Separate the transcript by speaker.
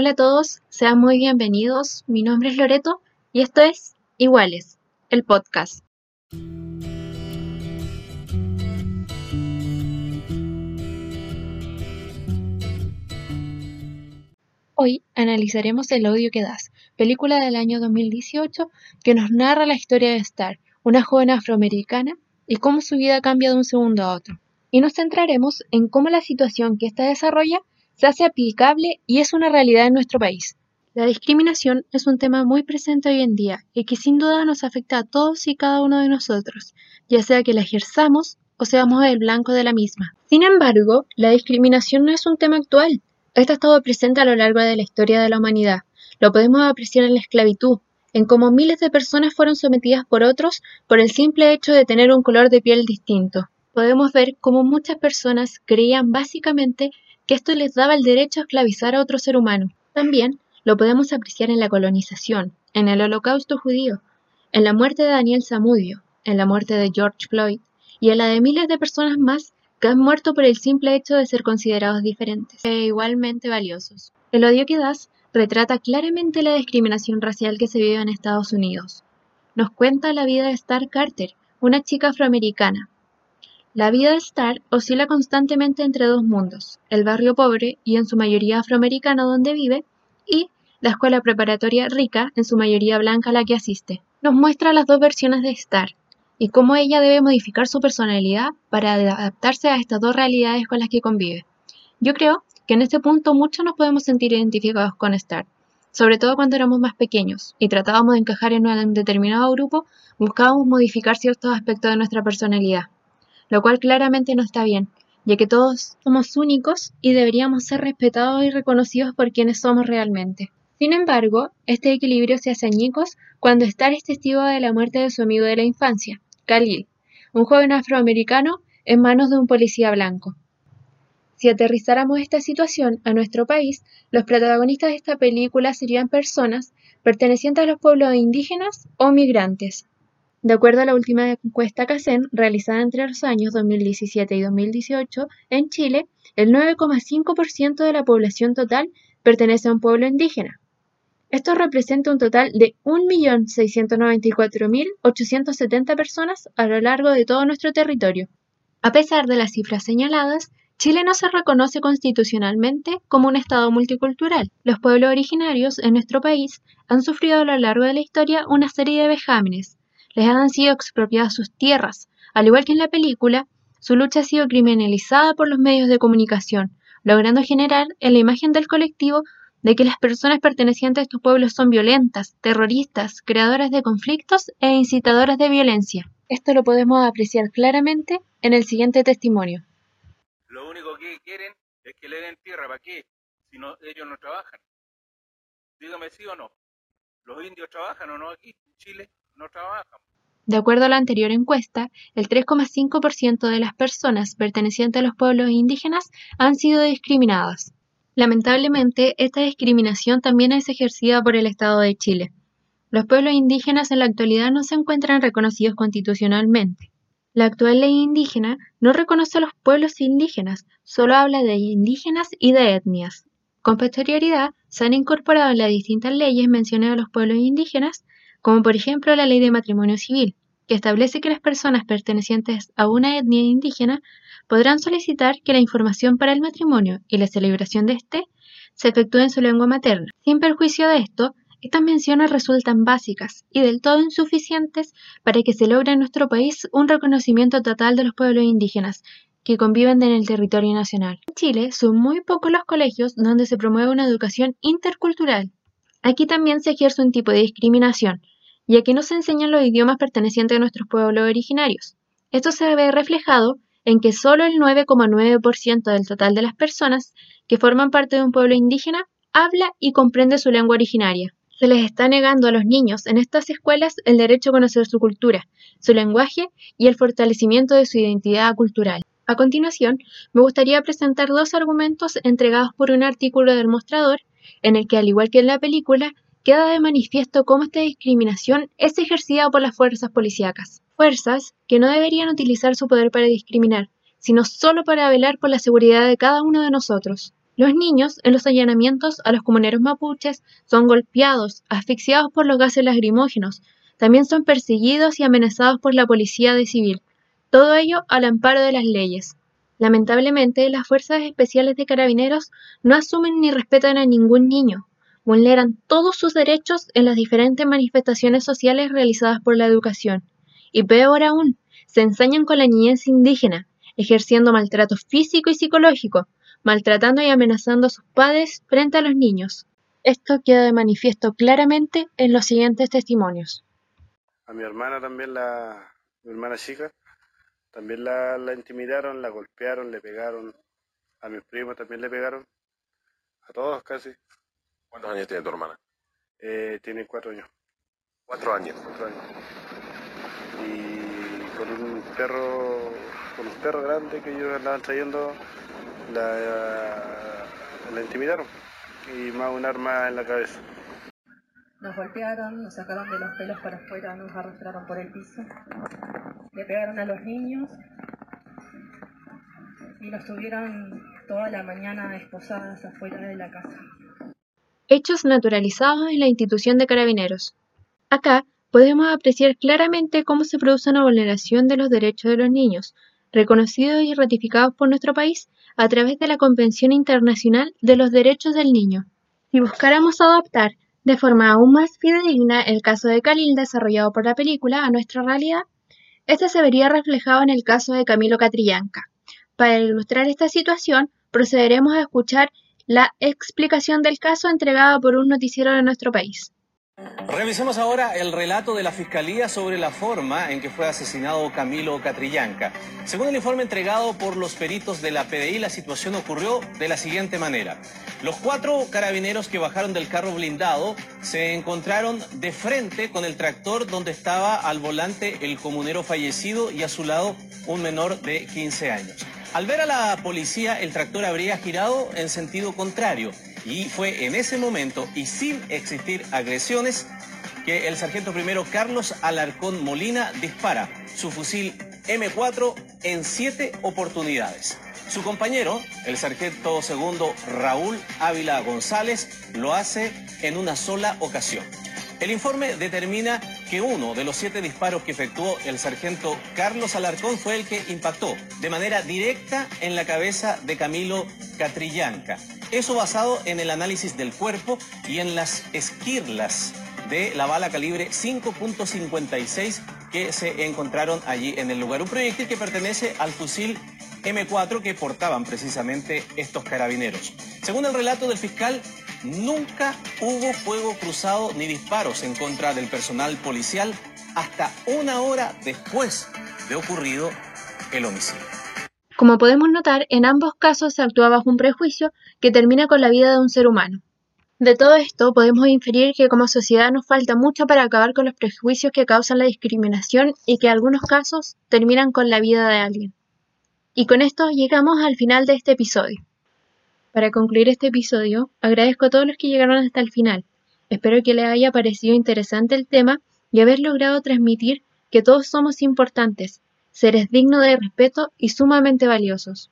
Speaker 1: Hola a todos, sean muy bienvenidos. Mi nombre es Loreto y esto es Iguales, el podcast. Hoy analizaremos El odio que das, película del año 2018 que nos narra la historia de Star, una joven afroamericana, y cómo su vida cambia de un segundo a otro. Y nos centraremos en cómo la situación que ésta desarrolla se hace aplicable y es una realidad en nuestro país. La discriminación es un tema muy presente hoy en día y que sin duda nos afecta a todos y cada uno de nosotros, ya sea que la ejerzamos o seamos el blanco de la misma. Sin embargo, la discriminación no es un tema actual, esto ha estado presente a lo largo de la historia de la humanidad. Lo podemos apreciar en la esclavitud, en cómo miles de personas fueron sometidas por otros por el simple hecho de tener un color de piel distinto. Podemos ver cómo muchas personas creían básicamente que esto les daba el derecho a esclavizar a otro ser humano. También lo podemos apreciar en la colonización, en el holocausto judío, en la muerte de Daniel Zamudio, en la muerte de George Floyd y en la de miles de personas más que han muerto por el simple hecho de ser considerados diferentes e igualmente valiosos. El odio que das retrata claramente la discriminación racial que se vive en Estados Unidos. Nos cuenta la vida de Star Carter, una chica afroamericana. La vida de Star oscila constantemente entre dos mundos, el barrio pobre y en su mayoría afroamericano donde vive, y la escuela preparatoria rica, en su mayoría blanca a la que asiste. Nos muestra las dos versiones de Star, y cómo ella debe modificar su personalidad para adaptarse a estas dos realidades con las que convive. Yo creo que en este punto muchos nos podemos sentir identificados con Star, sobre todo cuando éramos más pequeños y tratábamos de encajar en un determinado grupo, buscábamos modificar ciertos aspectos de nuestra personalidad, lo cual claramente no está bien, ya que todos somos únicos y deberíamos ser respetados y reconocidos por quienes somos realmente. Sin embargo, este equilibrio se hace añicos cuando Star es testigo de la muerte de su amigo de la infancia, Khalil, un joven afroamericano en manos de un policía blanco. Si aterrizáramos esta situación a nuestro país, los protagonistas de esta película serían personas pertenecientes a los pueblos indígenas o migrantes. De acuerdo a la última encuesta CACEN realizada entre los años 2017 y 2018 en Chile, el 9,5% de la población total pertenece a un pueblo indígena, esto representa un total de 1.694.870 personas a lo largo de todo nuestro territorio. A pesar de las cifras señaladas, Chile no se reconoce constitucionalmente como un Estado multicultural. Los pueblos originarios en nuestro país han sufrido a lo largo de la historia una serie de vejámenes. Les han sido expropiadas sus tierras. Al igual que en la película, su lucha ha sido criminalizada por los medios de comunicación, logrando generar en la imagen del colectivo de que las personas pertenecientes a estos pueblos son violentas, terroristas, creadoras de conflictos e incitadoras de violencia. Esto lo podemos apreciar claramente en el siguiente testimonio.
Speaker 2: Lo único que quieren es que le den tierra, ¿para qué? Si no, ellos no trabajan. Dígame sí o no. ¿Los indios trabajan o no aquí? En Chile
Speaker 1: De acuerdo a la anterior encuesta, el 3,5% de las personas pertenecientes a los pueblos indígenas han sido discriminadas. Lamentablemente, esta discriminación también es ejercida por el Estado de Chile. Los pueblos indígenas en la actualidad no se encuentran reconocidos constitucionalmente. La actual ley indígena no reconoce a los pueblos indígenas, solo habla de indígenas y de etnias. Con posterioridad, se han incorporado en las distintas leyes menciones a los pueblos indígenas, como por ejemplo la ley de matrimonio civil, que establece que las personas pertenecientes a una etnia indígena podrán solicitar que la información para el matrimonio y la celebración de éste se efectúe en su lengua materna. Sin perjuicio de esto, estas menciones resultan básicas y del todo insuficientes para que se logre en nuestro país un reconocimiento total de los pueblos indígenas que conviven en el territorio nacional. En Chile son muy pocos los colegios donde se promueve una educación intercultural. Aquí también se ejerce un tipo de discriminación, ya que no se enseñan los idiomas pertenecientes a nuestros pueblos originarios. Esto se ve reflejado en que solo el 9,9% del total de las personas que forman parte de un pueblo indígena habla y comprende su lengua originaria. Se les está negando a los niños en estas escuelas el derecho a conocer su cultura, su lenguaje y el fortalecimiento de su identidad cultural. A continuación, me gustaría presentar dos argumentos entregados por un artículo del mostrador, en el que, al igual que en la película, queda de manifiesto cómo esta discriminación es ejercida por las fuerzas policíacas. Fuerzas que no deberían utilizar su poder para discriminar, sino solo para velar por la seguridad de cada uno de nosotros. Los niños, en los allanamientos a los comuneros mapuches, son golpeados, asfixiados por los gases lacrimógenos, también son perseguidos y amenazados por la policía de civil, todo ello al amparo de las leyes. Lamentablemente, las fuerzas especiales de carabineros no asumen ni respetan a ningún niño, vulneran todos sus derechos en las diferentes manifestaciones sociales realizadas por la educación, y peor aún, se ensañan con la niñez indígena, ejerciendo maltrato físico y psicológico, maltratando y amenazando a sus padres frente a los niños. Esto queda de manifiesto claramente en los siguientes testimonios.
Speaker 3: A mi hermana también, la, mi hermana chica, también la, la intimidaron, la golpearon, le pegaron. A mis primos también le pegaron. A todos casi.
Speaker 4: ¿Cuántos años tiene tu hermana?
Speaker 3: Eh, tiene cuatro años.
Speaker 4: Cuatro años.
Speaker 3: Cuatro años. Y con un perro, con un perro grande que ellos andaban trayendo, la, la intimidaron. Y más un arma en la cabeza.
Speaker 5: Nos golpearon, nos sacaron de los pelos para afuera, nos arrastraron por el piso. Le pegaron a los niños y nos tuvieron toda la mañana esposadas afuera de la casa.
Speaker 1: Hechos naturalizados en la institución de carabineros. Acá podemos apreciar claramente cómo se produce una vulneración de los derechos de los niños, reconocidos y ratificados por nuestro país a través de la Convención Internacional de los Derechos del Niño. Si buscáramos adaptar de forma aún más fidedigna el caso de Khalil desarrollado por la película a nuestra realidad, este se vería reflejado en el caso de Camilo Catrillanca. Para ilustrar esta situación, procederemos a escuchar la explicación del caso entregada por un noticiero de nuestro país.
Speaker 6: Revisemos ahora el relato de la Fiscalía sobre la forma en que fue asesinado Camilo Catrillanca. Según el informe entregado por los peritos de la PDI, la situación ocurrió de la siguiente manera. Los cuatro carabineros que bajaron del carro blindado se encontraron de frente con el tractor donde estaba al volante el comunero fallecido y a su lado un menor de 15 años. Al ver a la policía, el tractor habría girado en sentido contrario y fue en ese momento y sin existir agresiones que el sargento primero Carlos Alarcón Molina dispara su fusil M4 en siete oportunidades. Su compañero, el sargento segundo Raúl Ávila González, lo hace en una sola ocasión. El informe determina que uno de los siete disparos que efectuó el sargento Carlos Alarcón fue el que impactó de manera directa en la cabeza de Camilo Catrillanca. Eso basado en el análisis del cuerpo y en las esquirlas de la bala calibre 5.56 que se encontraron allí en el lugar. Un proyectil que pertenece al fusil M4 que portaban precisamente estos carabineros. Según el relato del fiscal, nunca hubo fuego cruzado ni disparos en contra del personal policial hasta una hora después de ocurrido el homicidio.
Speaker 1: Como podemos notar, en ambos casos se actúa bajo un prejuicio que termina con la vida de un ser humano. De todo esto podemos inferir que como sociedad nos falta mucho para acabar con los prejuicios que causan la discriminación y que en algunos casos terminan con la vida de alguien. Y con esto llegamos al final de este episodio. Para concluir este episodio, agradezco a todos los que llegaron hasta el final. Espero que les haya parecido interesante el tema y haber logrado transmitir que todos somos importantes, seres dignos de respeto y sumamente valiosos.